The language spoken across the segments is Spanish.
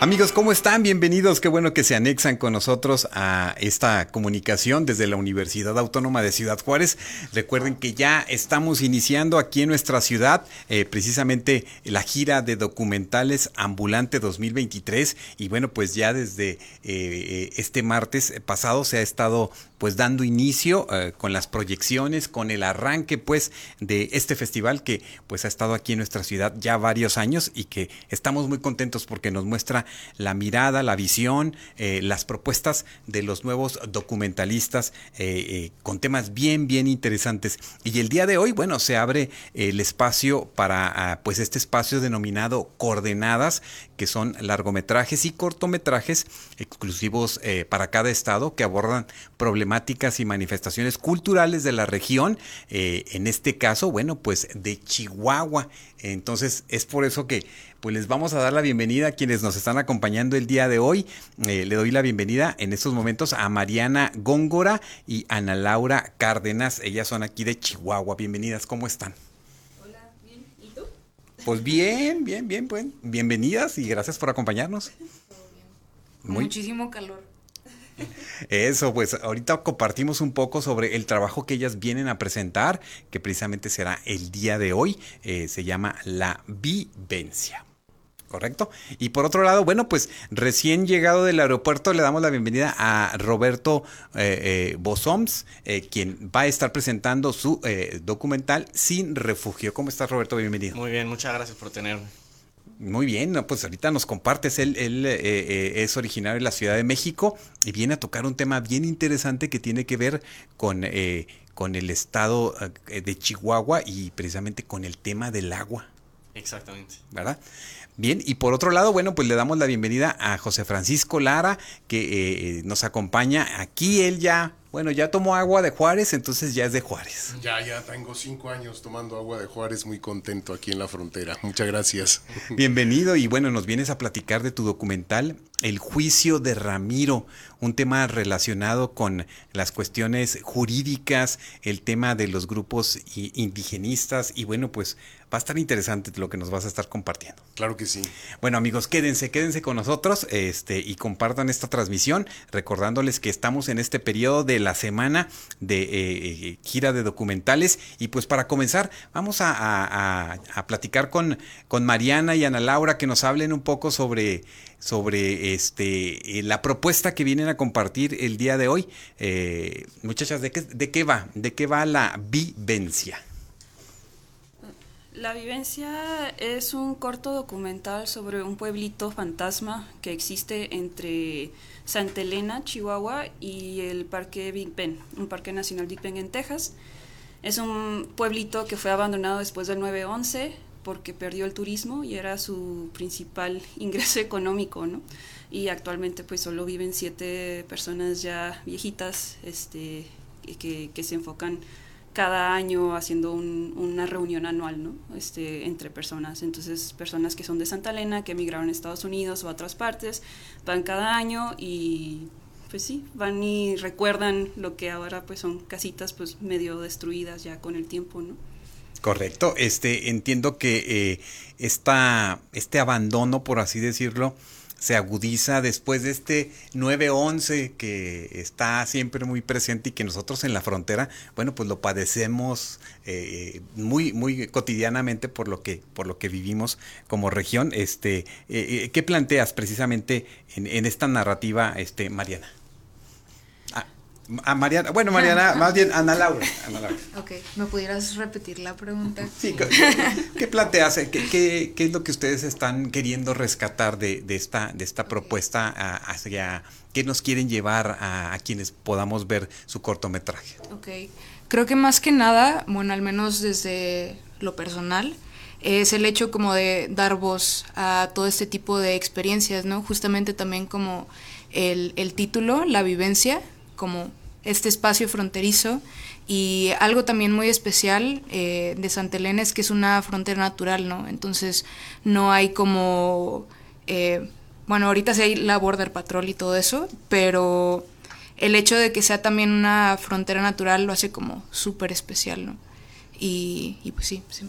Amigos, ¿cómo están? Bienvenidos. Qué bueno que se anexan con nosotros a esta comunicación desde la Universidad Autónoma de Ciudad Juárez. Recuerden que ya estamos iniciando aquí en nuestra ciudad eh, precisamente la gira de documentales Ambulante 2023 y bueno, pues ya desde eh, eh, este martes pasado se ha estado pues dando inicio con las proyecciones, con el arranque pues de este festival que pues ha estado aquí en nuestra ciudad ya varios años y que estamos muy contentos porque nos muestra la mirada, la visión, eh, las propuestas de los nuevos documentalistas eh, con temas bien, bien interesantes. Y el día de hoy, bueno, se abre el espacio para ah, pues este espacio denominado Coordenadas, que son largometrajes y cortometrajes exclusivos para cada estado que abordan problemas y manifestaciones culturales de la región, eh, en este caso, bueno, pues de Chihuahua. Entonces es por eso que pues les vamos a dar la bienvenida a quienes nos están acompañando el día de hoy. Eh, le doy la bienvenida en estos momentos a Mariana Góngora y Ana Laura Cárdenas. Ellas son aquí de Chihuahua. Bienvenidas, ¿cómo están? Hola, bien. ¿Y tú? Pues bien, bien, bien, pues. Bienvenidas y gracias por acompañarnos. Muchísimo calor. Eso, pues ahorita compartimos un poco sobre el trabajo que ellas vienen a presentar, que precisamente será el día de hoy. Eh, se llama La Vivencia. ¿Correcto? Y por otro lado, bueno, pues recién llegado del aeropuerto le damos la bienvenida a Roberto eh, eh Bosoms, eh, quien va a estar presentando su documental Sin Refugio. ¿Cómo estás, Roberto? Bienvenido. Muy bien, muchas gracias por tenerme. Muy bien, pues ahorita nos compartes, él, él eh, eh, es originario de la Ciudad de México y viene a tocar un tema bien interesante que tiene que ver con, eh, con el estado de Chihuahua y precisamente con el tema del agua. Exactamente. ¿Verdad? Bien, y por otro lado, bueno, pues le damos la bienvenida a José Francisco Lara, que nos acompaña. Aquí él ya bueno, ya tomó agua de Juárez, entonces ya es de Juárez. Ya, ya tengo cinco años tomando agua de Juárez, muy contento aquí en la frontera. Muchas gracias. Bienvenido y bueno, nos vienes a platicar de tu documental El juicio de Ramiro, un tema relacionado con las cuestiones jurídicas, el tema de los grupos indigenistas y bueno, pues va a estar interesante lo que nos vas a estar compartiendo. Claro que sí. Bueno, amigos, quédense, quédense con nosotros este, y compartan esta transmisión, recordándoles que estamos en este periodo de la semana de eh, eh, gira de documentales. Y pues para comenzar, vamos a, platicar con, con Mariana y Ana Laura que nos hablen un poco sobre sobre este eh, la propuesta que vienen a compartir el día de hoy. muchachas, ¿de qué, ¿de qué va? ¿De qué va la vivencia? La vivencia es un corto documental sobre un pueblito fantasma que existe entre Santa Elena, Chihuahua y el Parque Big Ben, un parque nacional Big Ben en Texas. Es un pueblito que fue abandonado después del 9-11 porque perdió el turismo y era su principal ingreso económico, ¿no? Y actualmente pues solo viven siete personas ya viejitas este, que, que se enfocan cada año haciendo una reunión anual, ¿no? Este, entre personas. Entonces, personas que son de Santa Elena, que emigraron a Estados Unidos o a otras partes, van cada año y pues sí, van y recuerdan lo que ahora pues son casitas pues medio destruidas ya con el tiempo, ¿no? Correcto, este entiendo que eh, este abandono, por así decirlo, se agudiza después de este 9-11 que está siempre muy presente y que nosotros en la frontera, bueno, pues lo padecemos eh, muy, muy cotidianamente por lo que, por lo que vivimos como región. Este, eh, eh, ¿Qué planteas precisamente en, en esta narrativa, este, Mariana? A Mariana, bueno, Mariana, más bien Ana Laura, Ana Laura. Ok, ¿me pudieras repetir la pregunta? Sí, ¿qué, planteas? ¿Qué, qué, qué es lo que ustedes están queriendo rescatar de, de esta, de esta propuesta hacia qué nos quieren llevar a, quienes podamos ver su cortometraje? Ok, creo que más que nada, bueno, al menos desde lo personal, es el hecho como de dar voz a todo este tipo de experiencias, ¿no? Justamente también como el, el título, la vivencia, como este espacio fronterizo y algo también muy especial eh, de Santa Elena es que es una frontera natural, ¿no? Entonces no hay como, eh, bueno, ahorita sí hay la Border Patrol y todo eso, pero el hecho de que sea también una frontera natural lo hace como súper especial, ¿no? Y, pues sí, sí.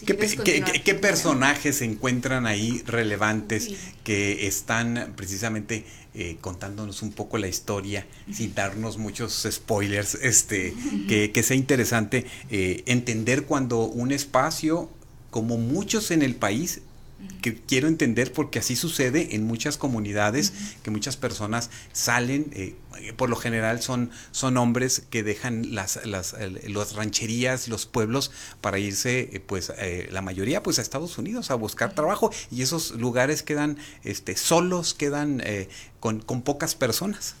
Si ¿Qué, quieres pe- qué- continuar. qué- qué personajes se encuentran ahí relevantes que están precisamente eh, contándonos un poco la historia sin darnos muchos spoilers? Este, que, que sea interesante eh, entender cuando un espacio, como muchos en el país, que quiero entender porque así sucede en muchas comunidades que muchas personas salen eh, por lo general son son hombres que dejan las las rancherías los pueblos para irse eh, pues eh, la mayoría pues a Estados Unidos a buscar trabajo y esos lugares quedan este solos quedan eh, con, con pocas personas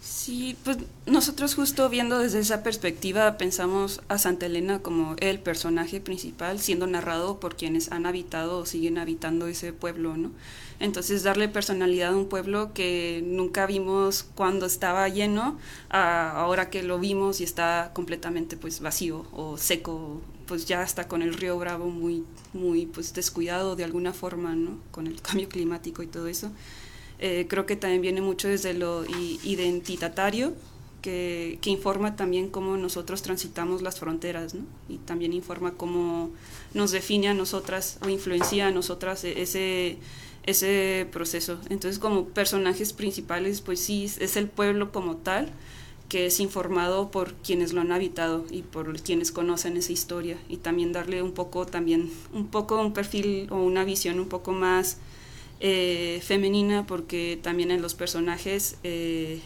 Sí, pues nosotros justo viendo desde esa perspectiva pensamos a Santa Elena como el personaje principal, siendo narrado por quienes han habitado o siguen habitando ese pueblo, ¿no? Entonces darle personalidad a un pueblo que nunca vimos cuando estaba lleno, a ahora que lo vimos y está completamente pues vacío o seco, pues ya está con el río Bravo muy, muy pues descuidado de alguna forma, ¿no? Con el cambio climático y todo eso. Eh, creo que también viene mucho desde lo i- identitatario, que, que informa también cómo nosotros transitamos las fronteras, ¿no? Y también informa cómo nos define a nosotras o influencia a nosotras e- ese, ese proceso. Entonces, como personajes principales, pues sí, es- el pueblo como tal, que es informado por quienes lo han habitado y por quienes conocen esa historia y también darle un poco también un poco un perfil o una visión un poco más eh, femenina porque también en los personajes eh,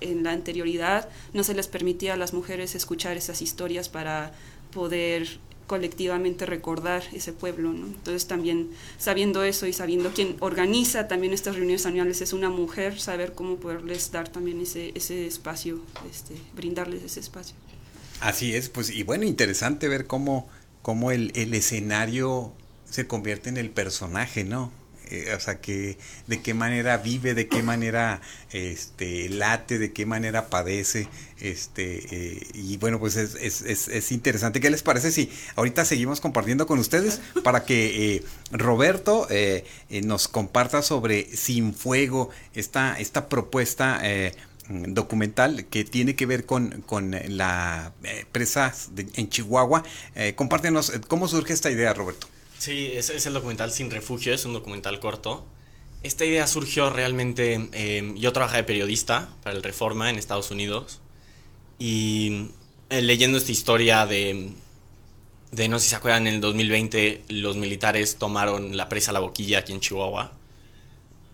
en la anterioridad no se les permitía a las mujeres escuchar esas historias para poder colectivamente recordar ese pueblo, ¿no? Entonces también sabiendo eso y sabiendo quién organiza también estas reuniones anuales es una mujer, saber cómo poderles dar también ese, ese espacio, este, brindarles ese espacio. Así es, pues, y bueno, interesante ver cómo, cómo el, el escenario se convierte en el personaje, ¿no? Eh, o sea, que de qué manera vive, de qué manera este, late, de qué manera padece, este, eh, y bueno, pues es, es, es, es interesante. ¿Qué les parece si ahorita seguimos compartiendo con ustedes para que eh, Roberto nos comparta sobre Sin Fuego, esta, esta propuesta documental que tiene que ver con, con la presa de- en Chihuahua. Compártenos cómo surge esta idea, Roberto. Sí, es, es el documental Sin Refugio, es un documental corto. Esta idea surgió realmente, eh, yo trabajé de periodista para el Reforma en Estados Unidos y eh, leyendo esta historia de, de, no sé si se acuerdan, en el 2020 los militares tomaron la presa La Boquilla aquí en Chihuahua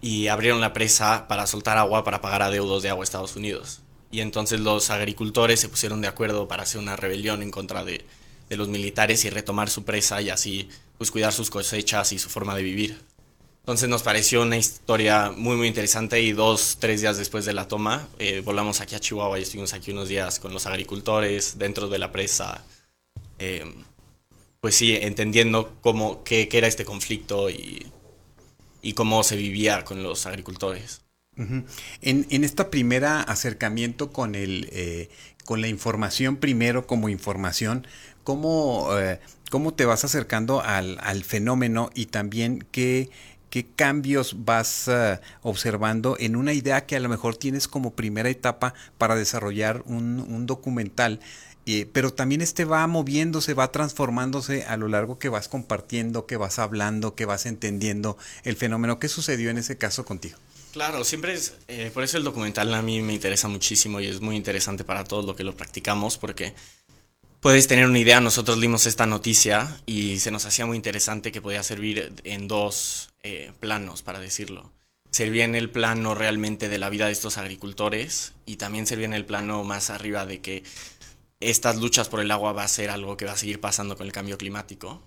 y abrieron la presa para soltar agua para pagar adeudos de agua a Estados Unidos. Y entonces los agricultores se pusieron de acuerdo para hacer una rebelión en contra de, de los militares y retomar su presa y así pues cuidar sus cosechas y su forma de vivir. Entonces nos pareció una historia muy muy interesante y dos, tres días después de la toma eh, volamos aquí a Chihuahua y estuvimos aquí unos días con los agricultores dentro de la presa. eh, pues sí, entendiendo cómo, qué, qué era este conflicto y, y cómo se vivía con los agricultores. En, en esta primera acercamiento con el eh, con la información primero como información, ¿cómo, eh, cómo te vas acercando al, al fenómeno y también qué, qué cambios vas eh, observando en una idea que a lo mejor tienes como primera etapa para desarrollar un, un documental? eh, pero también este va moviéndose, va transformándose a lo largo que vas compartiendo, que vas hablando, que vas entendiendo el fenómeno. ¿Qué sucedió en ese caso contigo? Claro, siempre es, eh, por eso el documental a mí me interesa muchísimo y es muy interesante para todos lo que lo practicamos porque puedes tener una idea, nosotros dimos esta noticia y se nos hacía muy interesante que podía servir en dos eh, planos, para decirlo. Servía en el plano realmente de la vida de estos agricultores y también servía en el plano más arriba de que estas luchas por el agua va a ser algo que va a seguir pasando con el cambio climático.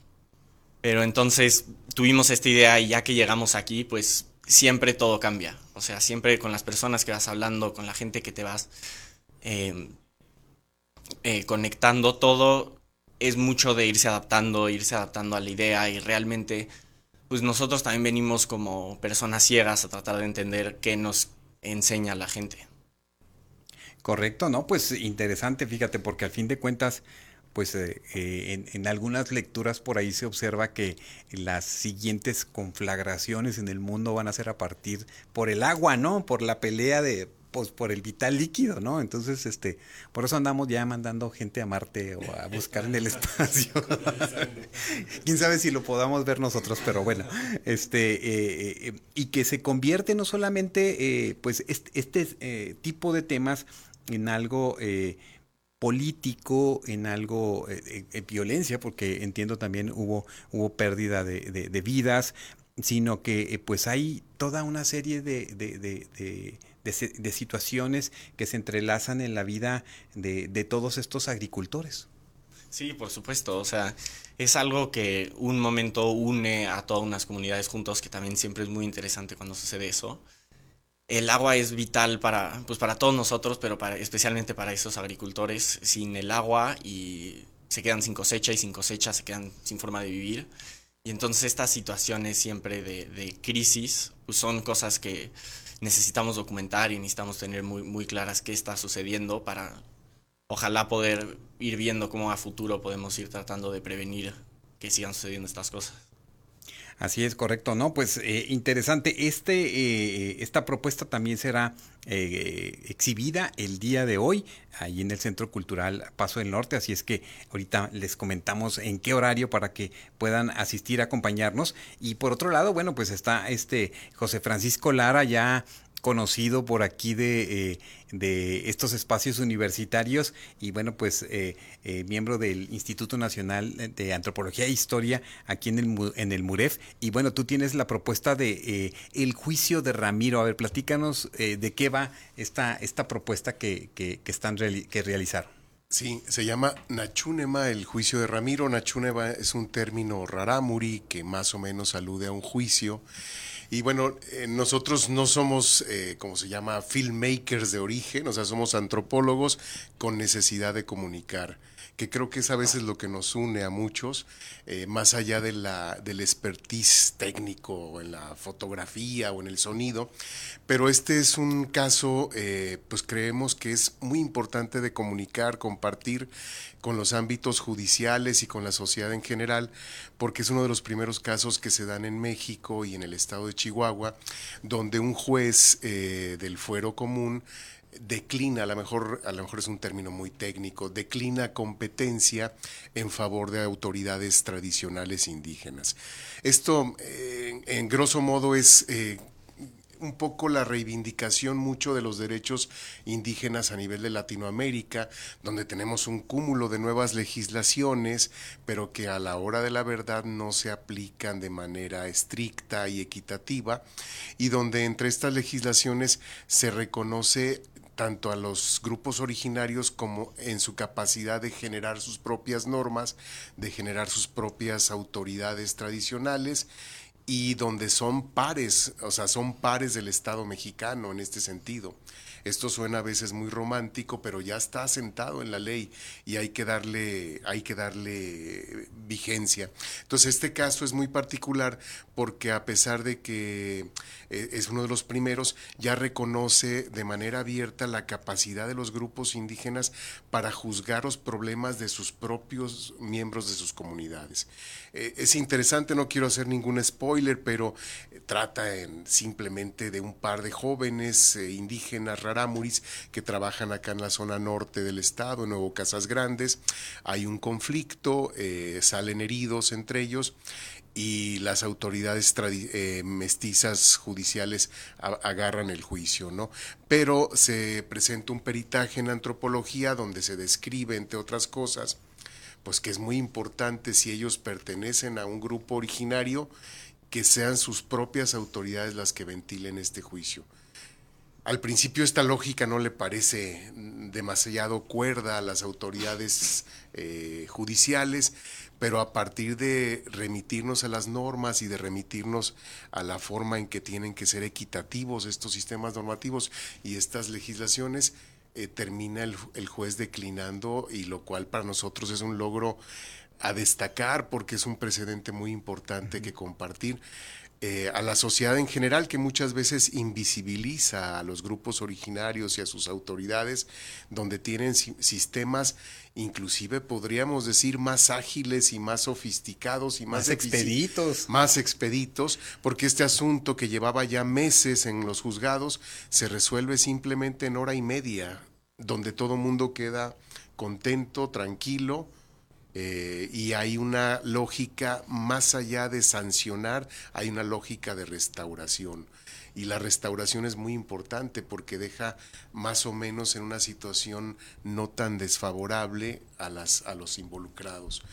Pero entonces tuvimos esta idea y ya que llegamos aquí, pues siempre todo cambia. O sea, siempre con las personas que vas hablando, con la gente que te vas eh, eh, conectando, todo es mucho de irse adaptando, irse adaptando a la idea y realmente, pues nosotros también venimos como personas ciegas a tratar de entender qué nos enseña la gente. Correcto, ¿no? Pues interesante, fíjate, porque al fin de cuentas, pues eh, eh, en, en, algunas lecturas por ahí se observa que las siguientes conflagraciones en el mundo van a ser a partir por el agua, ¿no? Por la pelea de pues por el vital líquido, ¿no? Entonces, este, por eso andamos ya mandando gente a Marte o a buscar en el espacio. Quién sabe si lo podamos ver nosotros, pero bueno, este, eh, eh, y que se convierte no solamente, eh, pues, este, este tipo de temas en algo político, en algo violencia, porque entiendo también hubo, hubo pérdida de, de vidas, sino que pues hay toda una serie de, de, situaciones que se entrelazan en la vida de, todos estos agricultores. Sí, por supuesto. O sea, es algo que un momento une a todas unas comunidades juntos, que también siempre es muy interesante cuando sucede eso. El agua es vital para, pues para todos nosotros, pero especialmente para esos agricultores. Sin el agua y se quedan sin cosecha y sin cosecha se quedan sin forma de vivir. Y entonces estas situaciones siempre de, crisis pues son cosas que necesitamos documentar y necesitamos tener muy, muy claras qué está sucediendo para ojalá poder ir viendo cómo a futuro podemos ir tratando de prevenir que sigan sucediendo estas cosas. Así es, correcto. No, pues eh, interesante. Este, eh, esta propuesta también será eh, exhibida el día de hoy ahí en el Centro Cultural Paso del Norte. Así es que ahorita les comentamos en qué horario para que puedan asistir a acompañarnos. Y por otro lado, bueno, pues está este José Francisco Lara ya conocido por aquí de, eh, de, estos espacios universitarios y bueno, pues eh, eh, miembro del Instituto Nacional de Antropología e Historia aquí en el, en el MUREF. Y bueno, tú tienes la propuesta de el juicio de Ramiro. A ver, platícanos de qué va esta, esta propuesta que, que, están que realizaron. Sí, se llama Nachunema, el juicio de Ramiro. Nachunema es un término rarámuri que más o menos alude a un juicio y bueno, eh, nosotros no somos, eh, como se llama, filmmakers de origen, o sea, somos antropólogos con necesidad de comunicar que creo que es a veces lo que nos une a muchos, eh, más allá de la, del expertise técnico en la fotografía o en el sonido. Pero este es un caso, eh, pues creemos que es muy importante de comunicar, compartir con los ámbitos judiciales y con la sociedad en general, porque es uno de los primeros casos que se dan en México y en el estado de Chihuahua, donde un juez eh, del fuero común declina, a lo mejor, a lo mejor es un término muy técnico, declina competencia en favor de autoridades tradicionales indígenas. Esto, eh, en grosso modo, es eh, un poco la reivindicación mucho de los derechos indígenas a nivel de Latinoamérica, donde tenemos un cúmulo de nuevas legislaciones, pero que a la hora de la verdad no se aplican de manera estricta y equitativa, y donde entre estas legislaciones se reconoce tanto a los grupos originarios como en su capacidad de generar sus propias normas, de generar sus propias autoridades tradicionales y donde son pares, o sea, son pares del Estado mexicano en este sentido. Esto suena a veces muy romántico, pero ya está asentado en la ley y hay que darle, hay que darle vigencia. Entonces, este caso es muy particular porque a pesar de que eh, es uno de los primeros, ya reconoce de manera abierta la capacidad de los grupos indígenas para juzgar los problemas de sus propios miembros de sus comunidades. Eh, es interesante, no quiero hacer ningún spoiler, pero eh, trata en, simplemente de un par de jóvenes indígenas que trabajan acá en la zona norte del estado, en Nuevo Casas Grandes. Hay un conflicto, salen heridos entre ellos y las autoridades eh, mestizas judiciales agarran el juicio, ¿no? Pero se presenta un peritaje en antropología donde se describe, entre otras cosas, pues que es muy importante si ellos pertenecen a un grupo originario, que sean sus propias autoridades las que ventilen este juicio. Al principio esta lógica no le parece demasiado cuerda a las autoridades eh, judiciales, pero a partir de remitirnos a las normas y de remitirnos a la forma en que tienen que ser equitativos estos sistemas normativos y estas legislaciones, eh, termina el, juez declinando y lo cual para nosotros es un logro a destacar porque es un precedente muy importante que compartir. Eh, a la sociedad en general que muchas veces invisibiliza a los grupos originarios y a sus autoridades, donde tienen sistemas inclusive podríamos decir más ágiles y más sofisticados y más, más expeditos. Más expeditos, porque este asunto que llevaba ya meses en los juzgados se resuelve simplemente en hora y media, donde todo mundo queda contento, tranquilo, eh, y hay una lógica más allá de sancionar, hay una lógica de restauración. Y la restauración es muy importante porque deja más o menos en una situación no tan desfavorable a, las, a los involucrados.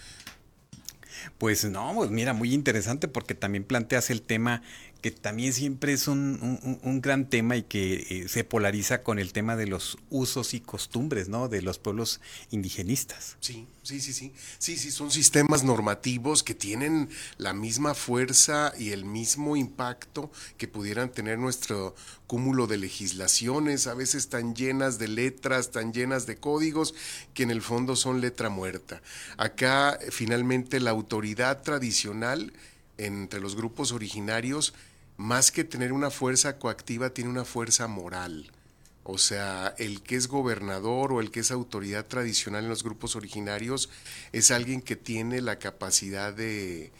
Pues no, pues mira, muy interesante porque también planteas el tema que también siempre es un, un, gran tema y que eh, se polariza con el tema de los usos y costumbres, ¿no? De los pueblos indigenistas. Sí, sí, sí, sí. Sí, sí, son sistemas normativos que tienen la misma fuerza y el mismo impacto que pudieran tener nuestro cúmulo de legislaciones, a veces tan llenas de letras, tan llenas de códigos, que en el fondo son letra muerta. Acá, finalmente, la autoridad tradicional entre los grupos originarios más que tener una fuerza coactiva, tiene una fuerza moral. O sea, el que es gobernador o el que es autoridad tradicional en los grupos originarios es alguien que tiene la capacidad de,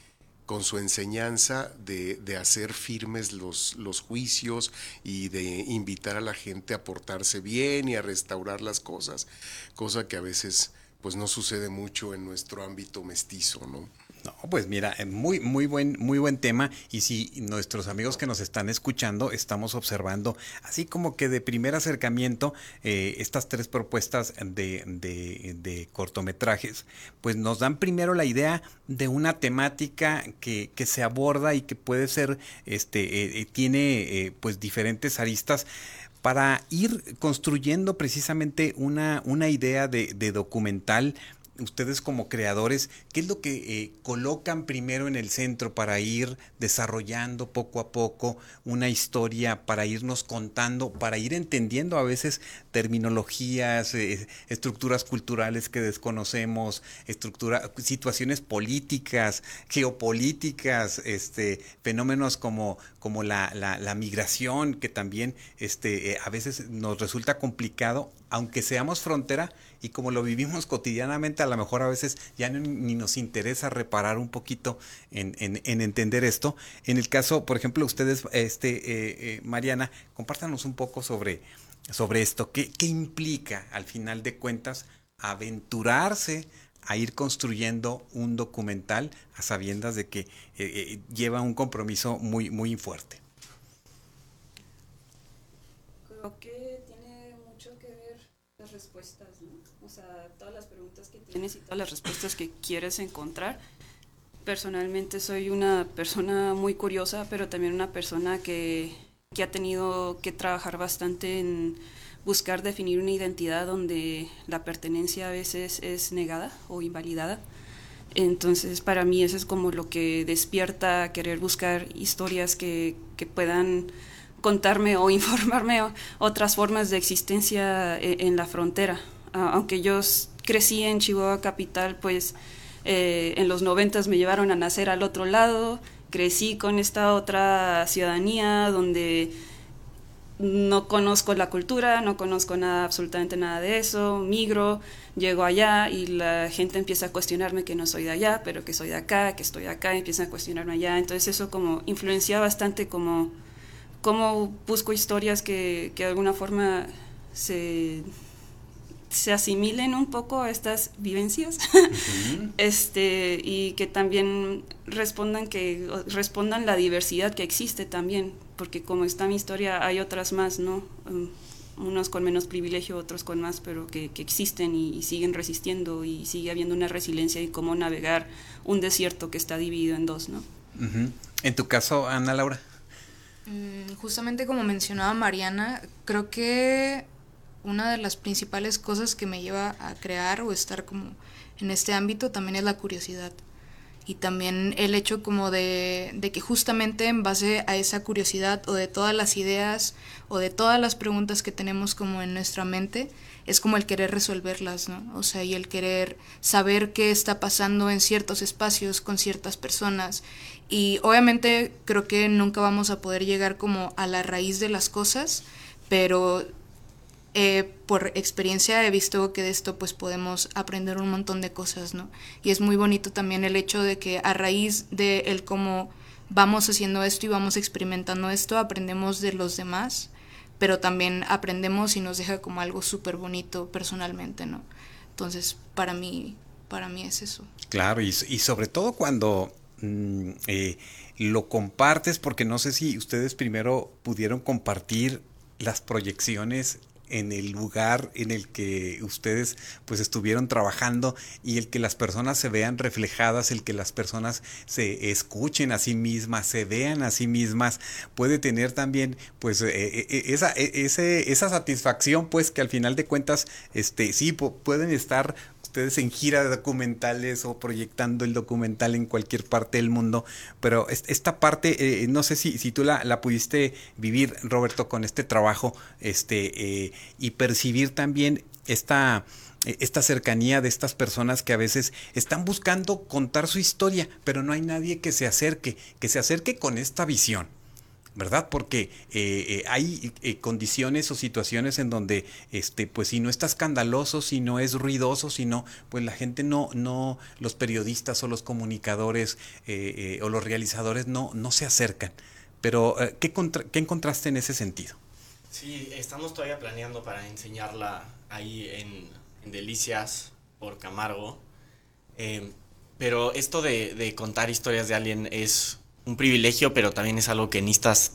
con su enseñanza, de, hacer firmes los, los, juicios y de invitar a la gente a portarse bien y a restaurar las cosas, cosa que a veces pues no sucede mucho en nuestro ámbito mestizo, ¿no? No, pues mira, eh, muy, muy buen, muy buen tema. Y si nuestros amigos que nos están escuchando estamos observando, así como que de primer acercamiento, eh, estas tres propuestas de, de, cortometrajes, pues nos dan primero la idea de una temática que, que se aborda y que puede ser, este, eh, tiene pues diferentes aristas para ir construyendo precisamente una, una idea de, de documental ustedes como creadores, ¿qué es lo que eh, colocan primero en el centro para ir desarrollando poco a poco una historia, para irnos contando, para ir entendiendo a veces terminologías, eh, estructuras culturales que desconocemos, estructura, situaciones políticas, geopolíticas, este, fenómenos como, como la, la, migración, que también este, eh, a veces nos resulta complicado, aunque seamos frontera, y como lo vivimos cotidianamente, a lo mejor a veces ya ni, nos interesa reparar un poquito en, entender esto. En el caso, por ejemplo, ustedes, este, eh, eh, Mariana, compártanos un poco sobre, esto. ¿Qué, ¿Qué implica, al final de cuentas, aventurarse a ir construyendo un documental a sabiendas de que eh, lleva un compromiso muy, muy fuerte? Creo que tiene mucho que ver las respuestas todas las preguntas que tienes y todas las respuestas que quieres encontrar. Personalmente soy una persona muy curiosa, pero también una persona que, que ha tenido que trabajar bastante en buscar definir una identidad donde la pertenencia a veces es negada o invalidada. Entonces, para mí eso es como lo que despierta querer buscar historias que, que puedan contarme o informarme otras formas de existencia en, en la frontera. Aunque yo crecí en Chihuahua Capital, pues eh, en los noventas me llevaron a nacer al otro lado, crecí con esta otra ciudadanía donde no conozco la cultura, no conozco nada, absolutamente nada de eso, migro, llego allá y la gente empieza a cuestionarme que no soy de allá, pero que soy de acá, que estoy acá, empiezan a cuestionarme allá, entonces eso como influencia bastante como cómo busco historias que, que de alguna forma se se asimilen un poco a estas vivencias este y que también respondan que respondan la diversidad que existe también porque como está mi historia hay otras más no um, unos con menos privilegio otros con más pero que, existen y, siguen resistiendo y sigue habiendo una resiliencia y cómo navegar un desierto que está dividido en dos no en tu caso Ana Laura. Mm, justamente como mencionaba Mariana creo que una de las principales cosas que me lleva a crear o estar como en este ámbito también es la curiosidad. Y también el hecho como de, de, que justamente en base a esa curiosidad o de todas las ideas o de todas las preguntas que tenemos como en nuestra mente, es como el querer resolverlas, ¿no? O sea, y el querer saber qué está pasando en ciertos espacios con ciertas personas. Y obviamente creo que nunca vamos a poder llegar como a la raíz de las cosas, pero eh, por experiencia he visto que de esto pues podemos aprender un montón de cosas, ¿no? Y es muy bonito también el hecho de que a raíz de el cómo vamos haciendo esto y vamos experimentando esto, aprendemos de los demás pero también aprendemos y nos deja como algo súper bonito personalmente, ¿no? Entonces, para mí, para mí es eso. Claro, y, sobre todo cuando mm, eh, lo compartes, porque no sé si ustedes primero pudieron compartir las proyecciones en el lugar en el que ustedes pues estuvieron trabajando y el que las personas se vean reflejadas, el que las personas se escuchen a sí mismas, se vean a sí mismas, puede tener también pues eh, eh, eh, esa, ese, esa satisfacción pues que al final de cuentas este sí pueden estar ustedes en gira de documentales o proyectando el documental en cualquier parte del mundo, pero esta parte, eh, no sé si, si tú la, la, pudiste vivir, Roberto, con este trabajo, este, eh, y percibir también esta eh, esta cercanía de estas personas que a veces están buscando contar su historia, pero no hay nadie que se acerque, que se acerque con esta visión. ¿Verdad? Porque eh, eh, hay eh, condiciones o situaciones en donde, este, pues si no está escandaloso, si no es ruidoso, si no, pues la gente no, no, los periodistas o los comunicadores o los realizadores no, no se acercan. Pero, ¿qué, ¿qué encontraste en ese sentido? Sí, estamos todavía planeando para enseñarla ahí en, Delicias por Camargo. pero esto de contar historias de alguien es un privilegio, pero también es algo que necesitas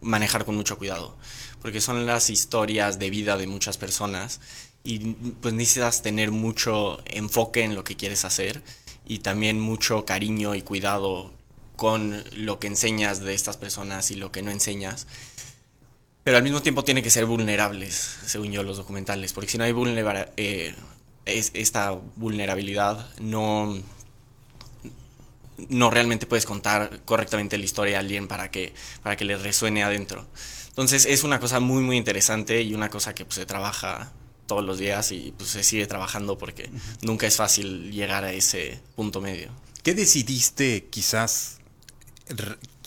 manejar con mucho cuidado, porque son las historias de vida de muchas personas y pues necesitas tener mucho enfoque en lo que quieres hacer y también mucho cariño y cuidado con lo que enseñas de estas personas y lo que no enseñas. Pero al mismo tiempo tiene que ser vulnerables, según yo, los documentales, porque si no hay eh, esta vulnerabilidad, no, no realmente puedes contar correctamente la historia a alguien para que, para que le resuene adentro. Entonces es una cosa muy, muy interesante y una cosa que pues, se trabaja todos los días y pues, se sigue trabajando porque nunca es fácil llegar a ese punto medio. ¿Qué decidiste quizás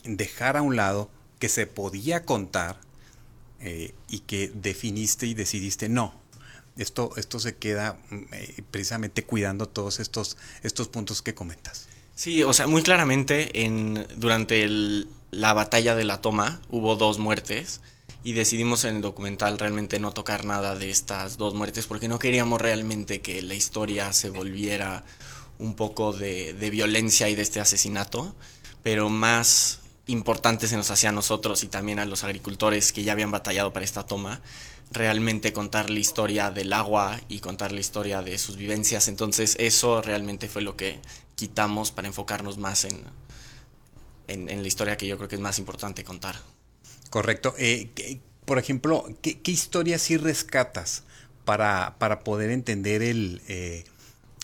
dejar a un lado que se podía contar eh, y que definiste y decidiste no? Esto, esto se queda mm, eh, precisamente cuidando todos estos, estos puntos que comentas. Sí, o sea, muy claramente en, durante la batalla de la toma hubo dos muertes y decidimos en el documental realmente no tocar nada de estas dos muertes porque no queríamos realmente que la historia se volviera un poco de, de violencia y de este asesinato, pero más importante se nos hacía a nosotros y también a los agricultores que ya habían batallado para esta toma, realmente contar la historia del agua y contar la historia de sus vivencias. Entonces eso realmente fue lo que quitamos para enfocarnos más en, en, la historia que yo creo que es más importante contar. Correcto. Eh, por ejemplo, ¿qué, historias sí rescatas para, para poder entender el... Eh,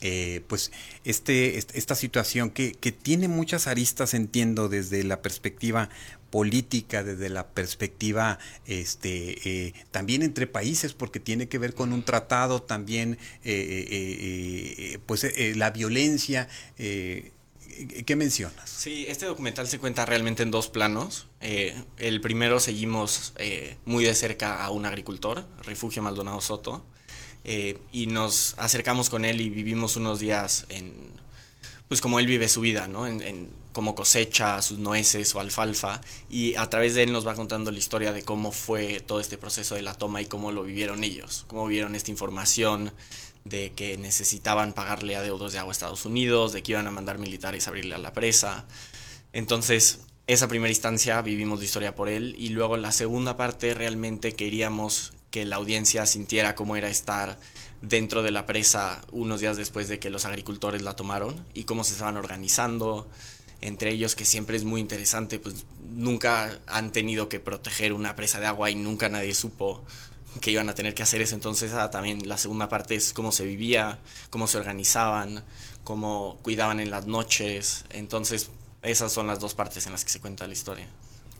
eh, pues este, esta situación que, que, tiene muchas aristas, entiendo, desde la perspectiva política, desde la perspectiva este, eh, también entre países, porque tiene que ver con un tratado, también eh, eh, pues la violencia. ¿Qué mencionas? Sí, este documental se cuenta realmente en dos planos. el primero seguimos muy de cerca a un agricultor, Refugio Maldonado Soto, y nos acercamos con él y vivimos unos días en, pues como él vive su vida, ¿no? En, cómo cosecha sus nueces o alfalfa y a través de él nos va contando la historia de cómo fue todo este proceso de la toma y cómo lo vivieron ellos, cómo vieron esta información de que necesitaban pagarle a deudos de agua a Estados Unidos, de que iban a mandar militares a abrirle a la presa. Entonces, esa primera instancia vivimos la historia por él y luego la segunda parte realmente queríamos que la audiencia sintiera cómo era estar dentro de la presa unos días después de que los agricultores la tomaron y cómo se estaban organizando entre ellos que siempre es muy interesante pues nunca han tenido que proteger una presa de agua y nunca nadie supo que iban a tener que hacer eso. Entonces ah, también la segunda parte es cómo se vivía cómo se organizaban cómo cuidaban en las noches. Entonces esas son las dos partes en las que se cuenta la historia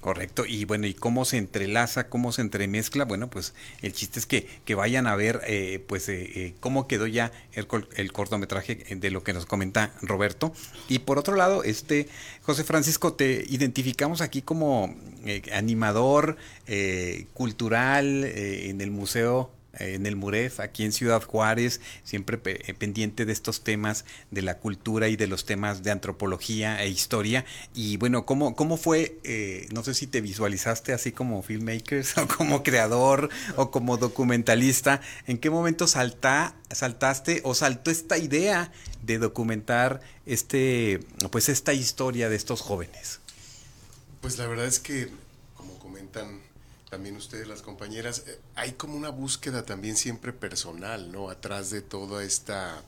Correcto, y bueno, ¿y cómo se entrelaza, cómo se entremezcla? Bueno, pues el chiste es que, que vayan a ver eh, pues eh, eh, cómo quedó ya el, el, cortometraje de lo que nos comenta Roberto. Y por otro lado, este José Francisco, te identificamos aquí como animador cultural en el Museo en el MUREF, aquí en Ciudad Juárez, siempre eh, pendiente de estos temas de la cultura y de los temas de antropología e historia. Y bueno, ¿cómo, cómo fue? Eh, no sé si te visualizaste así como filmmaker o como creador o como documentalista. ¿En qué momento salta, saltaste o saltó esta idea de documentar este, pues esta historia de estos jóvenes? Pues la verdad es que, como comentan también ustedes, las compañeras, eh, hay como una búsqueda también siempre personal, ¿no? Atrás de toda esta,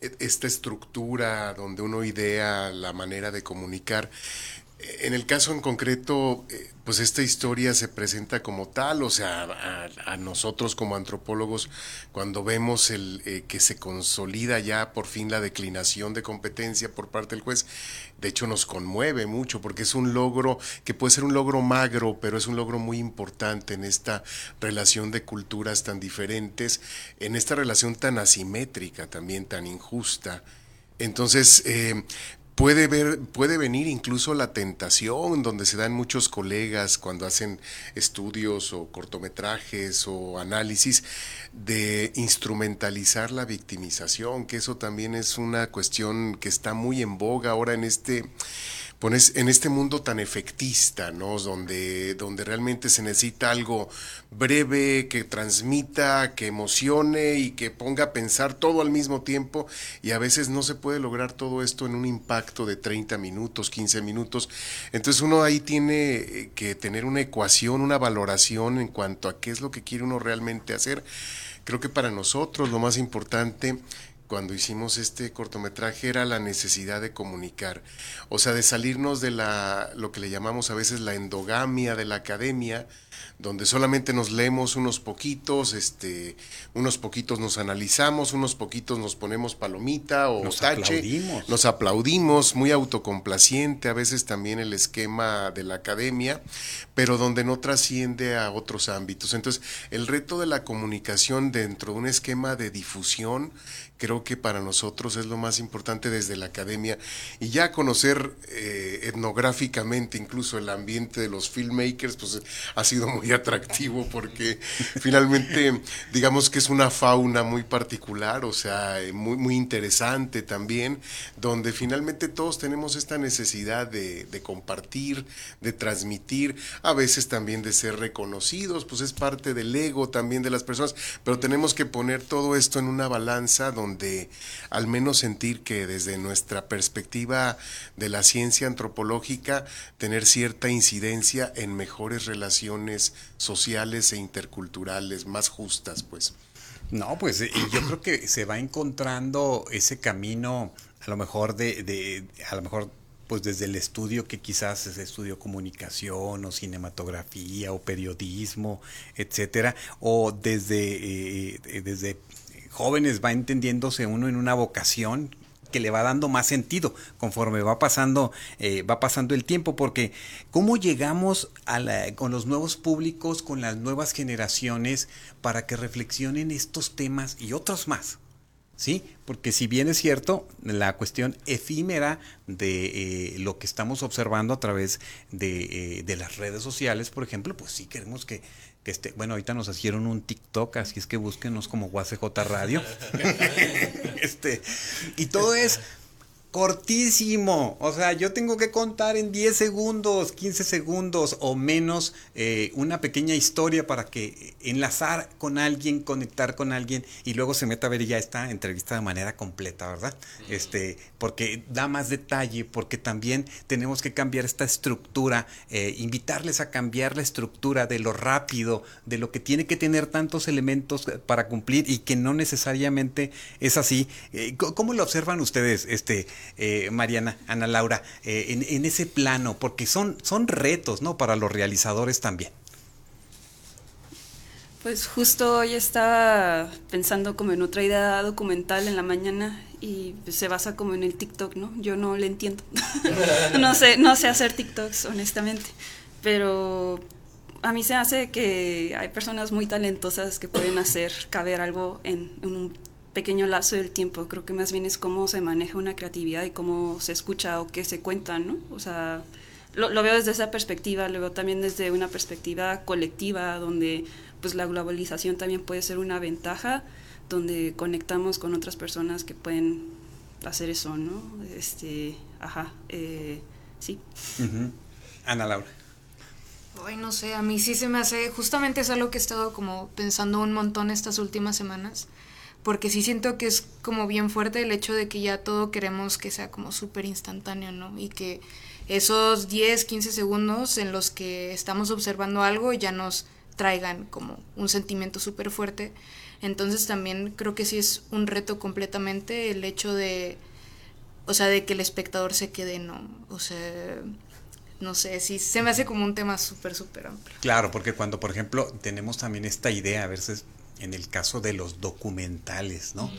e, esta estructura donde uno idea la manera de comunicar. En el caso en concreto, eh, pues esta historia se presenta como tal, o sea, a, nosotros como antropólogos, cuando vemos el eh, que se consolida ya por fin la declinación de competencia por parte del juez, de hecho nos conmueve mucho porque es un logro que puede ser un logro magro, pero es un logro muy importante en esta relación de culturas tan diferentes, en esta relación tan asimétrica, también tan injusta. Entonces, eh, Puede, ver, puede venir incluso la tentación donde se dan muchos colegas cuando hacen estudios o cortometrajes o análisis de instrumentalizar la victimización, que eso también es una cuestión que está muy en boga ahora en este en este mundo tan efectista, ¿no? Donde, donde realmente se necesita algo breve, que transmita, que emocione y que ponga a pensar todo al mismo tiempo y a veces no se puede lograr todo esto en un impacto de 30 minutos, 15 minutos. Entonces uno ahí tiene eh, que tener una ecuación, una valoración en cuanto a qué es lo que quiere uno realmente hacer. Creo que para nosotros lo más importante cuando hicimos este cortometraje era la necesidad de comunicar, o sea, de salirnos de la lo que le llamamos a veces la endogamia de la academia, donde solamente nos leemos unos poquitos, este, unos poquitos nos analizamos, unos poquitos nos ponemos palomita o nos tache, aplaudimos. nos aplaudimos, muy autocomplaciente, a veces también el esquema de la academia, pero donde no trasciende a otros ámbitos. Entonces, el reto de la comunicación dentro de un esquema de difusión creo que para nosotros es lo más importante desde la academia y ya conocer eh, etnográficamente incluso el ambiente de los filmmakers pues ha sido muy atractivo porque finalmente digamos que es una fauna muy particular o sea muy, muy interesante también donde finalmente todos tenemos esta necesidad de, compartir de transmitir a veces también de ser reconocidos pues es parte del ego también de las personas pero tenemos que poner todo esto en una balanza donde al menos sentir que desde nuestra perspectiva de la ciencia antropológica, tener cierta incidencia en mejores relaciones sociales e interculturales, más justas, pues. No, pues yo creo que se va encontrando ese camino, a lo mejor de, a lo mejor pues desde el estudio que quizás es estudio comunicación o cinematografía o periodismo, etcétera, o desde, eh, desde jóvenes va entendiéndose uno en una vocación que le va dando más sentido conforme va pasando eh, va pasando el tiempo porque cómo llegamos a con los nuevos públicos con las nuevas generaciones para que reflexionen estos temas y otros más ¿sí? Porque si bien es cierto, la cuestión efímera de eh, lo que estamos observando a través de, eh, de, las redes sociales, por ejemplo, pues sí queremos que que este, bueno, ahorita nos hicieron un TikTok, así es que búsquenos como UACJ Radio. este, y todo es cortísimo. O sea, yo tengo que contar en 10 segundos, 15 segundos o menos eh, una pequeña historia para que enlazar con alguien, conectar con alguien y luego se meta a ver ya esta entrevista de manera completa, ¿verdad? Este, porque da más detalle, porque también tenemos que cambiar esta estructura, eh, invitarles a cambiar la estructura de lo rápido, de lo que tiene que tener tantos elementos para cumplir y que no necesariamente es así. Eh, ¿Cómo lo observan ustedes? Este, eh, Mariana, Ana Laura, eh, en, ese plano? Porque son, son retos, ¿no? Para los realizadores también. Pues justo hoy estaba pensando como en otra idea documental en la mañana y se basa como en el TikTok, ¿no? Yo no le entiendo. no sé, no sé hacer TikToks, honestamente. pero a mí se hace que hay personas muy talentosas que pueden hacer caber algo en, un pequeño lazo del tiempo. Creo que más bien es cómo se maneja una creatividad y cómo se escucha o qué se cuenta, ¿no? O sea, lo, lo, veo desde esa perspectiva, lo veo también desde una perspectiva colectiva, donde pues la globalización también puede ser una ventaja, donde conectamos con otras personas que pueden hacer eso, ¿no? Este, ajá, eh, sí. Ana Laura. Ay, no sé, a mí sí se me hace, justamente es algo que he estado como pensando un montón estas últimas semanas, porque sí siento que es como bien fuerte el hecho de que ya todo queremos que sea como súper instantáneo, ¿no? Y que esos 10, 15 segundos en los que estamos observando algo ya nos traigan como un sentimiento súper fuerte. Entonces también creo que sí es un reto completamente el hecho de, o sea, de que el espectador se quede, ¿no? O sea, no sé, sí, se me hace como un tema súper, súper amplio. Claro, porque cuando, por ejemplo, tenemos también esta idea, a veces en el caso de los documentales, ¿no?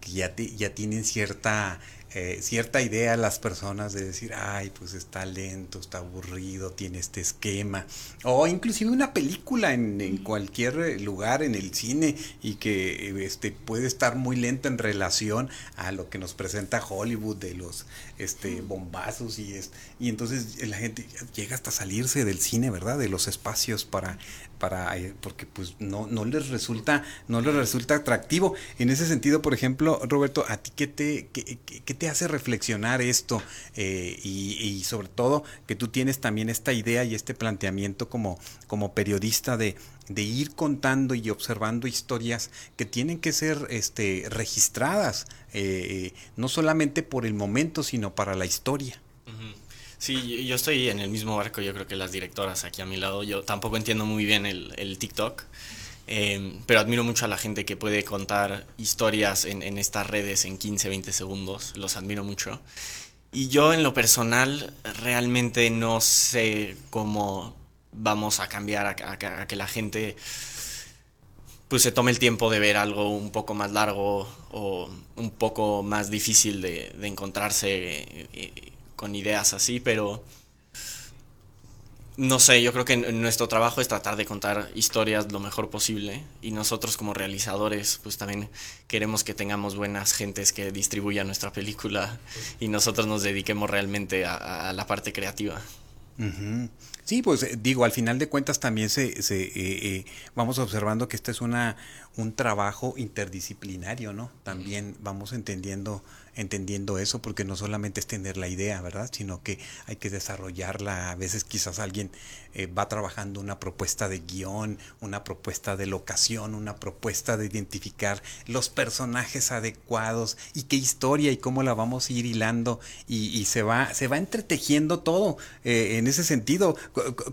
Que ya, ya tienen cierta eh, cierta idea las personas de decir, ay, pues está lento, está aburrido, tiene este esquema, o inclusive una película en, en cualquier lugar, en el cine, y que este, puede estar muy lenta en relación a lo que nos presenta Hollywood de los este, bombazos y, es, y entonces la gente llega hasta salirse del cine, ¿verdad? De los espacios para para eh, porque pues no no les resulta no les resulta atractivo en ese sentido por ejemplo Roberto a ti qué te qué, qué te hace reflexionar esto eh, y, y, sobre todo que tú tienes también esta idea y este planteamiento como como periodista de, de ir contando y observando historias que tienen que ser este registradas eh, no solamente por el momento sino para la historia. Sí, yo estoy en el mismo barco, yo creo que las directoras aquí a mi lado, yo tampoco entiendo muy bien el, TikTok, eh, pero admiro mucho a la gente que puede contar historias en, estas redes en 15, 20 segundos, los admiro mucho. Y yo en lo personal realmente no sé cómo vamos a cambiar a que la gente pues se tome el tiempo de ver algo un poco más largo o un poco más difícil de, de encontrarse eh, con ideas así, pero no sé, yo creo que nuestro trabajo es tratar de contar historias lo mejor posible y nosotros como realizadores pues también queremos que tengamos buenas gentes que distribuyan nuestra película y nosotros nos dediquemos realmente a, la parte creativa. Sí, pues eh, digo, al final de cuentas también se, se eh, eh, vamos observando que este es una un trabajo interdisciplinario, ¿no? También vamos entendiendo entendiendo eso, porque no solamente es tener la idea, ¿verdad? Sino que hay que desarrollarla. A veces quizás alguien eh, va trabajando una propuesta de guion, una propuesta de locación, una propuesta de identificar los personajes adecuados y qué historia y cómo la vamos a ir hilando y, se va se va entretejiendo todo eh, en ese sentido.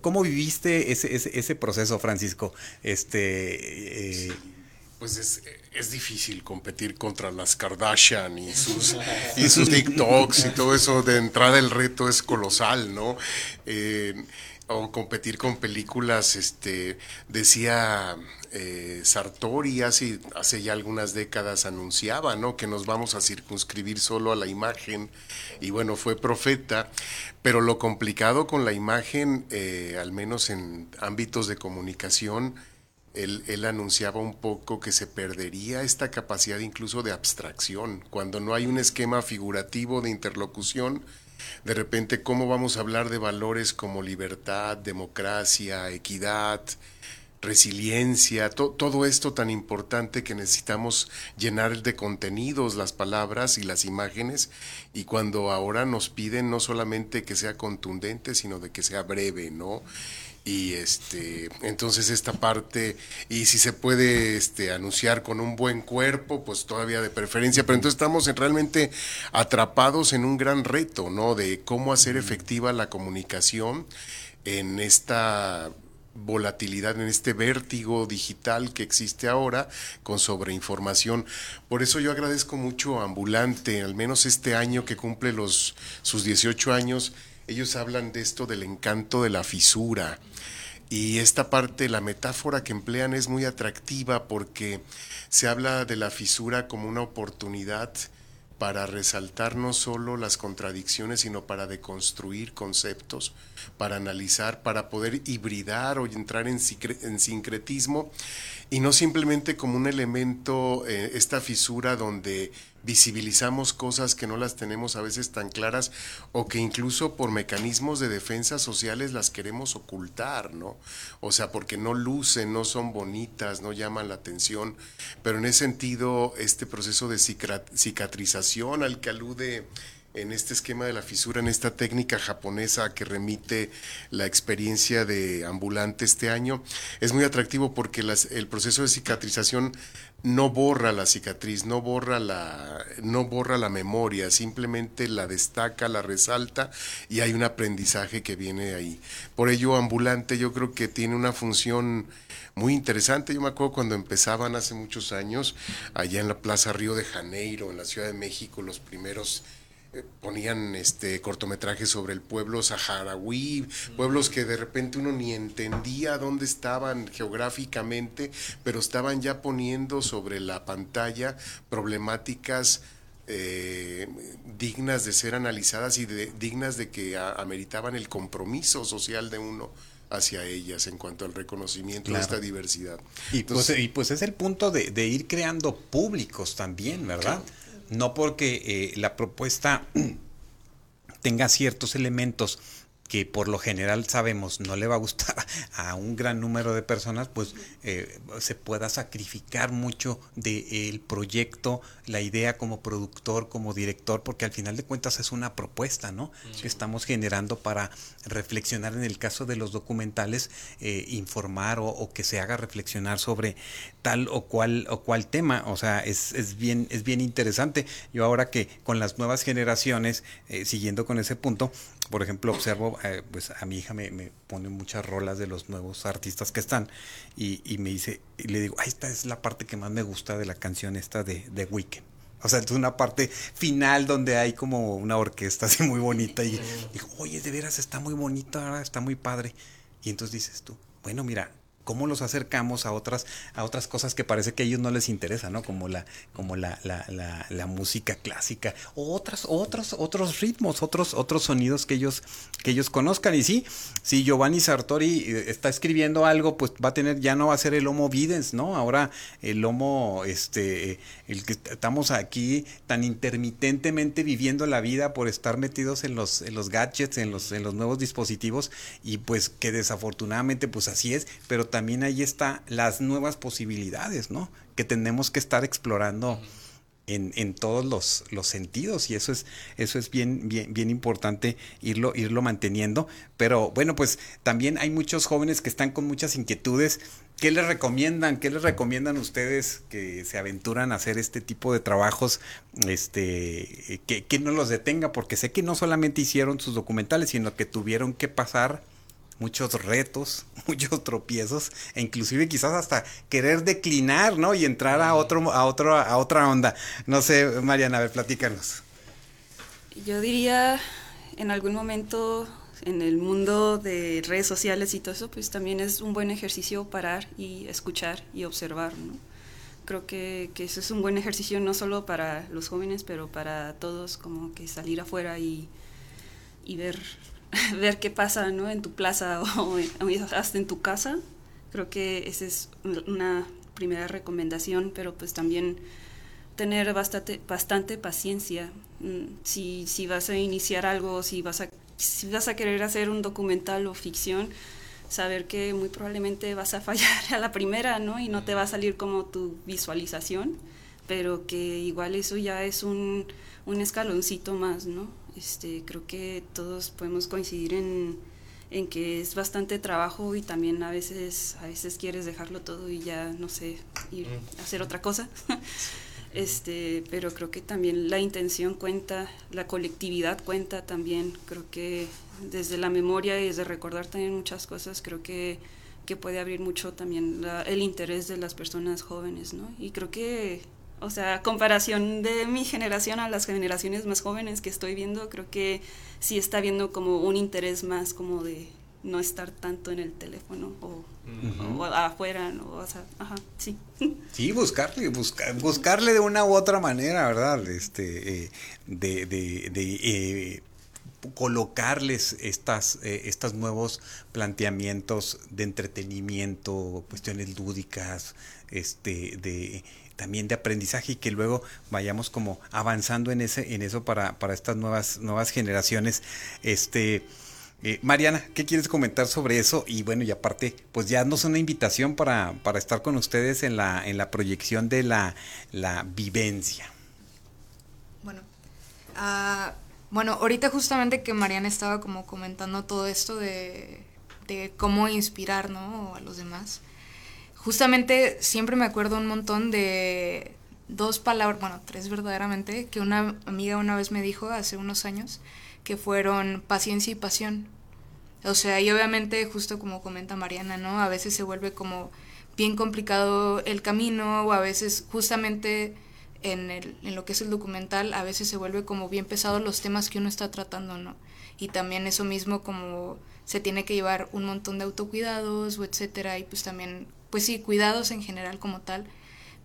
¿Cómo viviste ese, ese, ese proceso, Francisco? Este... Eh, pues es, es, difícil competir contra las Kardashian y sus, y sus TikToks y todo eso. De entrada el reto es colosal, ¿no? Eh, o competir con películas, este, decía eh, Sartori hace, hace ya algunas décadas anunciaba, ¿no? Que nos vamos a circunscribir solo a la imagen y bueno, fue profeta, pero lo complicado con la imagen, eh, al menos en ámbitos de comunicación, él, anunciaba un poco que se perdería esta capacidad incluso de abstracción. Cuando no hay un esquema figurativo de interlocución, de repente, ¿cómo vamos a hablar de valores como libertad, democracia, equidad, resiliencia, to, todo esto tan importante que necesitamos llenar de contenidos las palabras y las imágenes y cuando ahora nos piden no solamente que sea contundente, sino de que sea breve, ¿no? Y este entonces esta parte y si se puede este anunciar con un buen cuerpo pues todavía de preferencia pero entonces estamos en, realmente atrapados en un gran reto no de cómo hacer efectiva la comunicación en esta volatilidad, en este vértigo digital que existe ahora con sobreinformación. Por eso yo agradezco mucho a Ambulante, al menos este año que cumple los, sus 18 años, ellos hablan de esto del encanto de la fisura. Y esta parte, la metáfora que emplean es muy atractiva porque se habla de la fisura como una oportunidad para resaltar no solo las contradicciones, sino para deconstruir conceptos, para analizar, para poder hibridar o entrar en, sincretismo y no simplemente como un elemento, eh, esta fisura donde visibilizamos cosas que no las tenemos a veces tan claras o que incluso por mecanismos de defensa sociales las queremos ocultar, ¿no? O sea, porque no lucen, no son bonitas, no llaman la atención, pero en ese sentido este proceso de cicatrización al que alude en este esquema de la fisura, en esta técnica japonesa que remite la experiencia de ambulante este año, es muy atractivo porque el proceso de cicatrización no borra la cicatriz, no borra la, no borra la memoria, simplemente la destaca, la resalta y hay un aprendizaje que viene ahí. Por ello, ambulante yo creo que tiene una función muy interesante. Yo me acuerdo cuando empezaban hace muchos años, allá en la Plaza Río de Janeiro, en la Ciudad de México, los primeros ponían este cortometrajes sobre el pueblo saharaui, pueblos que de repente uno ni entendía dónde estaban geográficamente, pero estaban ya poniendo sobre la pantalla problemáticas eh, dignas de ser analizadas y dignas de que ameritaban el compromiso social de uno hacia ellas en cuanto al reconocimiento de esta diversidad. Y, pues, y, pues, es el punto de, de ir creando públicos también, ¿verdad? No porque eh, la propuesta tenga ciertos elementos que por lo general sabemos no le va a gustar a un gran número de personas, pues eh, se pueda sacrificar mucho del proyecto, la idea como productor, como director, porque al final de cuentas es una propuesta, ¿no? Que estamos generando para reflexionar en el caso de los documentales, eh, informar o, que se haga reflexionar sobre tal o cual o cual tema. O sea, es, es bien, es bien interesante. Yo ahora que con las nuevas generaciones, eh, siguiendo con ese punto, por ejemplo, observo, eh, pues a mi hija me, me, pone muchas rolas de los nuevos artistas que están y, y, me dice, y le digo, esta es la parte que más me gusta de la canción esta de, de Weekend. O sea, es una parte final donde hay como una orquesta así muy bonita y digo, oye, de veras está muy bonita, está muy padre. Y entonces dices tú, bueno, mira, cómo los acercamos a otras a otras cosas que parece que a ellos no les interesa, ¿no? Como la como la, la, la, la música clásica o otras otros otros ritmos, otros otros sonidos que ellos que ellos conozcan y sí, si Giovanni Sartori eh, está escribiendo algo, pues va a tener ya no va a ser el Homo Videns, ¿no? Ahora el Homo este el que estamos aquí tan intermitentemente viviendo la vida por estar metidos en los en los gadgets, en los en los nuevos dispositivos y pues que desafortunadamente pues así es, pero también ahí está las nuevas posibilidades, ¿no? Que tenemos que estar explorando en, en todos los, los, sentidos y eso es, eso es bien, bien, bien importante irlo, irlo manteniendo. Pero bueno, pues también hay muchos jóvenes que están con muchas inquietudes. ¿Qué les recomiendan? ¿Qué les recomiendan ustedes que se aventuran a hacer este tipo de trabajos? Este, que, que no los detenga, porque sé que no solamente hicieron sus documentales, sino que tuvieron que pasar muchos retos, muchos tropiezos, e inclusive quizás hasta querer declinar, ¿no? Y entrar a otro, a otro, a otra onda. No sé, Mariana, a ver, platícanos. Yo diría, en algún momento en el mundo de redes sociales y todo eso, pues también es un buen ejercicio parar y escuchar y observar, ¿no? Creo que, que eso es un buen ejercicio no solo para los jóvenes, pero para todos, como que salir afuera y, y ver ver qué pasa ¿no? en tu plaza o, hasta en tu casa. Creo que esa es una primera recomendación, pero pues también tener bastante, bastante paciencia. Mm, si, si vas a iniciar algo, si vas, a, si vas a querer hacer un documental o ficción, saber que muy probablemente vas a fallar a la primera, ¿no? Y no te va a salir como tu visualización, pero que igual eso ya es un, un escaloncito más, ¿no? Este, creo que todos podemos coincidir en, en, que es bastante trabajo y también a veces, a veces quieres dejarlo todo y ya, no sé, ir a hacer otra cosa. este, pero creo que también la intención cuenta, la colectividad cuenta también. Creo que desde la memoria y desde recordar también muchas cosas, creo que, que puede abrir mucho también el interés de las personas jóvenes, ¿no? Y creo que o sea, comparación de mi generación a las generaciones más jóvenes que estoy viendo, creo que sí está viendo como un interés más como de, no estar tanto en el teléfono o, o afuera, ¿no? o sea, ajá, sí. Sí, buscarle, buscar, buscarle de una u otra manera, ¿verdad? Este, eh, de, de, de eh, colocarles estas, eh, estos nuevos planteamientos de entretenimiento, cuestiones lúdicas, este, de también de aprendizaje y que luego vayamos como avanzando en ese, en eso para, para estas nuevas, nuevas generaciones. Este, eh, Mariana, ¿qué quieres comentar sobre eso? Y bueno, y aparte, pues ya nos una invitación para, para estar con ustedes en la, en la proyección de la, la vivencia. Bueno, uh, bueno, ahorita justamente que Mariana estaba como comentando todo esto de, de cómo inspirar, ¿no? A los demás. Justamente siempre me acuerdo un montón de dos palabras, bueno, tres verdaderamente, que una amiga una vez me dijo hace unos años, que fueron paciencia y pasión. O sea, y obviamente, justo como comenta Mariana, ¿no? A veces se vuelve como bien complicado el camino, o a veces justamente en, el, en lo que es el documental a veces se vuelve como bien pesado los temas que uno está tratando, ¿no? Y también eso mismo como se tiene que llevar un montón de autocuidados o etcétera y pues también pues sí cuidados en general como tal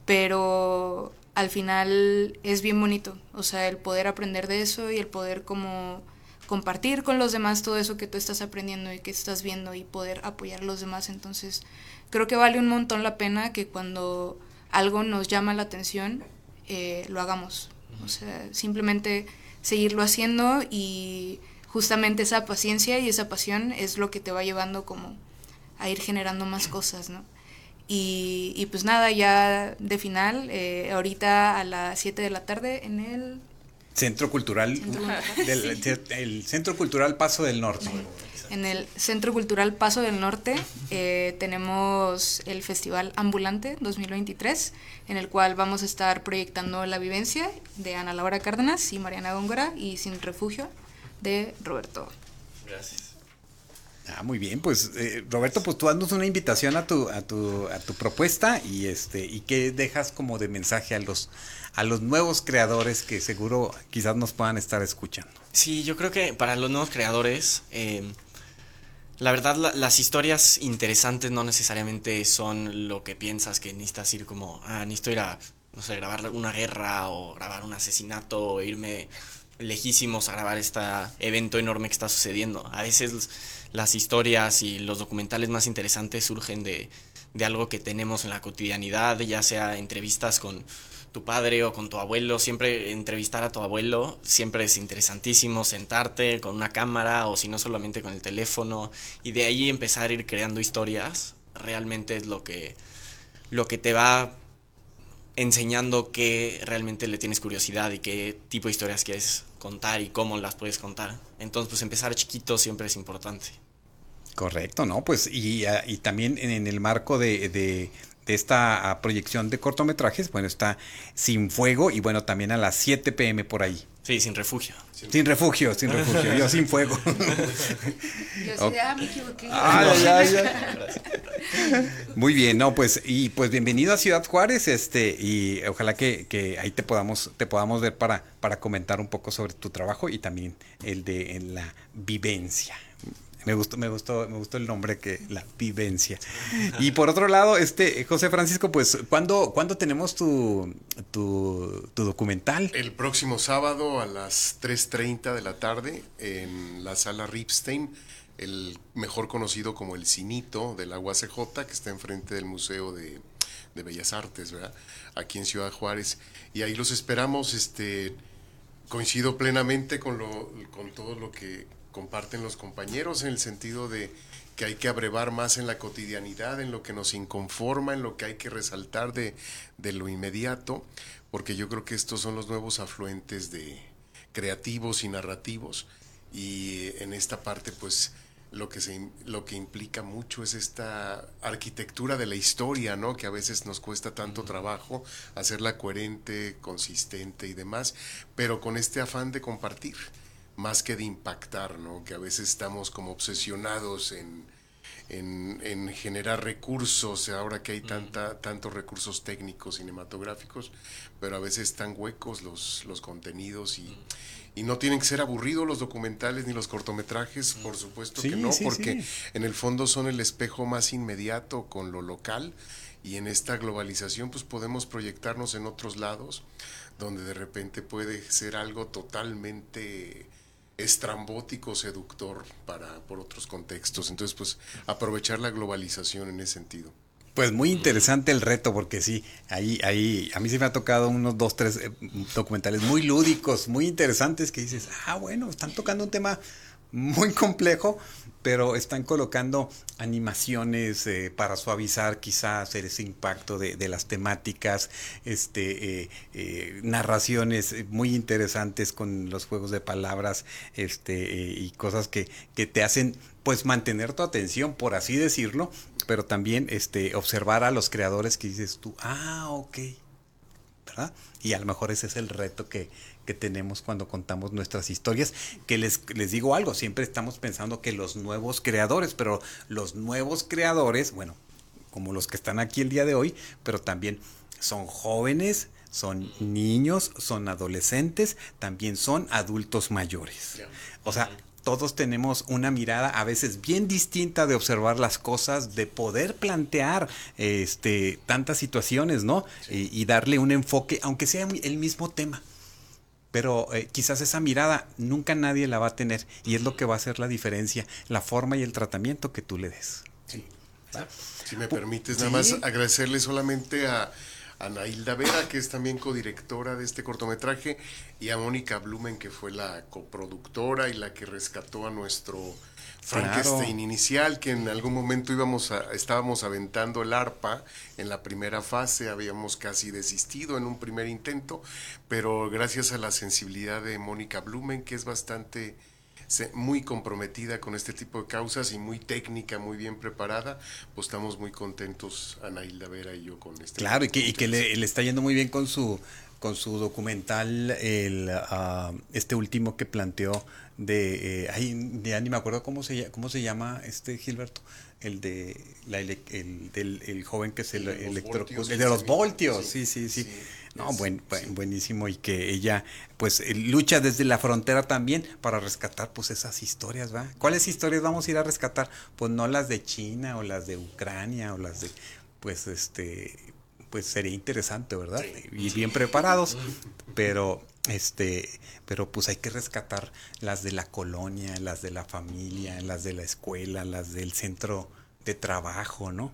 pero al final es bien bonito o sea el poder aprender de eso y el poder como compartir con los demás todo eso que tú estás aprendiendo y que estás viendo y poder apoyar a los demás entonces creo que vale un montón la pena que cuando algo nos llama la atención eh, lo hagamos. O sea, simplemente seguirlo haciendo y justamente esa paciencia y esa pasión es lo que te va llevando como a ir generando más cosas, ¿no? Y, y pues nada, ya de final, eh, ahorita a las 7 de la tarde en el... Centro Cultural, Del, el Centro Cultural Paso del Norte. En el Centro Cultural Paso del Norte eh, tenemos el Festival Ambulante 2023, en el cual vamos a estar proyectando la vivencia de Ana Laura Cárdenas y Mariana Góngora y Sin Refugio de Roberto. Gracias. Ah, muy bien, pues eh, Roberto, pues tú danos una invitación a tu, a tu, a tu propuesta y este, y qué dejas como de mensaje a los, a los nuevos creadores que seguro quizás nos puedan estar escuchando. Sí, yo creo que para los nuevos creadores, eh, la verdad, las historias interesantes no necesariamente son lo que piensas que necesitas ir como, ah, necesito ir a, no sé, grabar una guerra o grabar un asesinato o irme lejísimos a grabar este evento enorme que está sucediendo. A veces las historias y los documentales más interesantes surgen de, de algo que tenemos en la cotidianidad, ya sea entrevistas con tu padre o con tu abuelo, siempre entrevistar a tu abuelo, siempre es interesantísimo sentarte con una cámara o si no solamente con el teléfono y de ahí empezar a ir creando historias, realmente es lo que, lo que te va enseñando que realmente le tienes curiosidad y qué tipo de historias quieres contar y cómo las puedes contar. Entonces, pues empezar chiquito siempre es importante. Correcto, ¿no? Pues y, ah, y también en, el marco de, de, esta ah, proyección de cortometrajes, bueno, está Sin Fuego y bueno, también a las 7 pm por ahí. Sí, sin refugio. Sin, refugio, sin refugio. Yo sin fuego. Yo sí, ah, me equivoqué. Ah, ya, ya. Muy bien, no, pues, y pues bienvenido a Ciudad Juárez, este, y ojalá que, que, ahí te podamos, te podamos ver para, para comentar un poco sobre tu trabajo y también el de en la vivencia. Me gustó, me gustó, me gustó el nombre que la vivencia. Y por otro lado, este José Francisco, pues, ¿cuándo, ¿cuándo tenemos tu, tu, tu, documental? El próximo sábado a las 3.30 de la tarde en la sala Ripstein, el mejor conocido como el Cinito de la UACJ, que está enfrente del Museo de, de Bellas Artes, ¿verdad? Aquí en Ciudad Juárez. Y ahí los esperamos, este coincido plenamente con, lo, con todo lo que comparten los compañeros en el sentido de que hay que abrevar más en la cotidianidad, en lo que nos inconforma, en lo que hay que resaltar de, de lo inmediato, porque yo creo que estos son los nuevos afluentes de creativos y narrativos y en esta parte pues lo que, se, lo que implica mucho es esta arquitectura de la historia, ¿no? Que a veces nos cuesta tanto trabajo hacerla coherente, consistente y demás, pero con este afán de compartir más que de impactar, ¿no? Que a veces estamos como obsesionados en, en, generar recursos, ahora que hay tanta, tantos recursos técnicos cinematográficos, pero a veces están huecos los, los contenidos y, Y no tienen que ser aburridos los documentales ni los cortometrajes, por supuesto Sí, que no, sí, porque sí. en el fondo son el espejo más inmediato con lo local y en esta globalización pues podemos proyectarnos en otros lados donde de repente puede ser algo totalmente estrambótico, seductor para por otros contextos. Entonces pues aprovechar la globalización en ese sentido. Pues muy interesante el reto, porque sí, ahí, ahí, a mí se me ha tocado unos dos, tres eh, documentales muy lúdicos, muy interesantes, que dices, ah, bueno, están tocando un tema muy complejo, pero están colocando animaciones eh, para suavizar quizás ese impacto de, de las temáticas, este, eh, eh, narraciones muy interesantes con los juegos de palabras, este, eh, y cosas que, que te hacen pues mantener tu atención, por así decirlo, pero también este, observar a los creadores que dices tú, ah, ok, ¿verdad? Y a lo mejor ese es el reto que, que tenemos cuando contamos nuestras historias, que les, les digo algo, siempre estamos pensando que los nuevos creadores, pero los nuevos creadores, bueno, como los que están aquí el día de hoy, pero también son jóvenes, son niños, son adolescentes, también son adultos mayores. O sea, todos tenemos una mirada a veces bien distinta de observar las cosas, de poder plantear este, tantas situaciones, ¿no? Y, y darle un enfoque, aunque sea el mismo tema. Pero eh, quizás esa mirada nunca nadie la va a tener y es lo que va a hacer la diferencia, la forma y el tratamiento que tú le des. Sí. Si me permites, nada más agradecerle solamente a, a Nailda Vera, que es también codirectora de este cortometraje, y a Mónica Blumen, que fue la coproductora y la que rescató a nuestro Frankenstein inicial, que en algún momento íbamos a, estábamos aventando el arpa en la primera fase, habíamos casi desistido en un primer intento, pero gracias a la sensibilidad de Mónica Blumen, que es bastante muy comprometida con este tipo de causas y muy técnica, muy bien preparada, pues estamos muy contentos, Anailda Vera y yo, con este. Claro, y que, y que le, le está yendo muy bien con su con su documental, el, ah, este último que planteó de, eh, ay, ya ni me acuerdo cómo se, cómo se llama este Gilberto, el de la ele- el, del el joven que se El voltios, el de los voltios, sí, sí, sí, No, buen, buen- buenísimo y que ella pues eh, lucha desde la frontera también para rescatar pues esas historias, ¿va? ¿Cuáles historias vamos a ir a rescatar? Pues no las de China o las de Ucrania o las de pues este pues sería interesante, ¿verdad? Y bien preparados, pero este, pero pues hay que rescatar las de la colonia, las de la familia, las de la escuela, las del centro de trabajo, ¿no?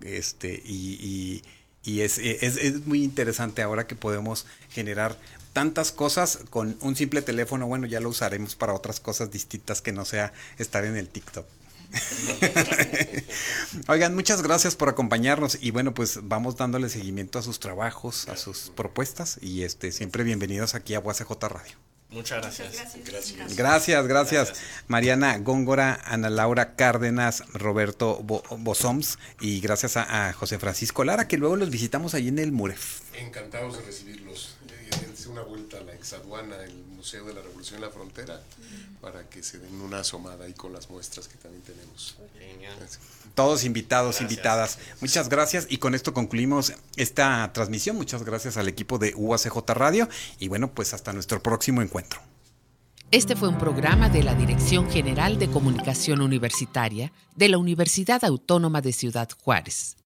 Este, y, y, y es, es, es muy interesante ahora que podemos generar tantas cosas con un simple teléfono, bueno, ya lo usaremos para otras cosas distintas que no sea estar en el TikTok. Oigan, muchas gracias por acompañarnos y bueno, pues vamos dándole seguimiento a sus trabajos, a sus propuestas y este siempre bienvenidos aquí a UACJ Radio. Muchas gracias. Gracias. Gracias, gracias. Mariana Góngora, Ana Laura Cárdenas, Roberto Bo- Bosoms y gracias a, a José Francisco Lara, que luego los visitamos ahí en el Muref. Encantados de recibirlos. Eh, dense una vuelta a la exaduana, el Museo de la Revolución en la Frontera, para que se den una asomada ahí con las muestras que también tenemos. Genial. Todos invitados, Gracias. invitadas. Muchas gracias y con esto concluimos esta transmisión. Muchas gracias al equipo de UACJ Radio y bueno, pues hasta nuestro próximo encuentro. Este fue un programa de la Dirección General de Comunicación Universitaria de la Universidad Autónoma de Ciudad Juárez.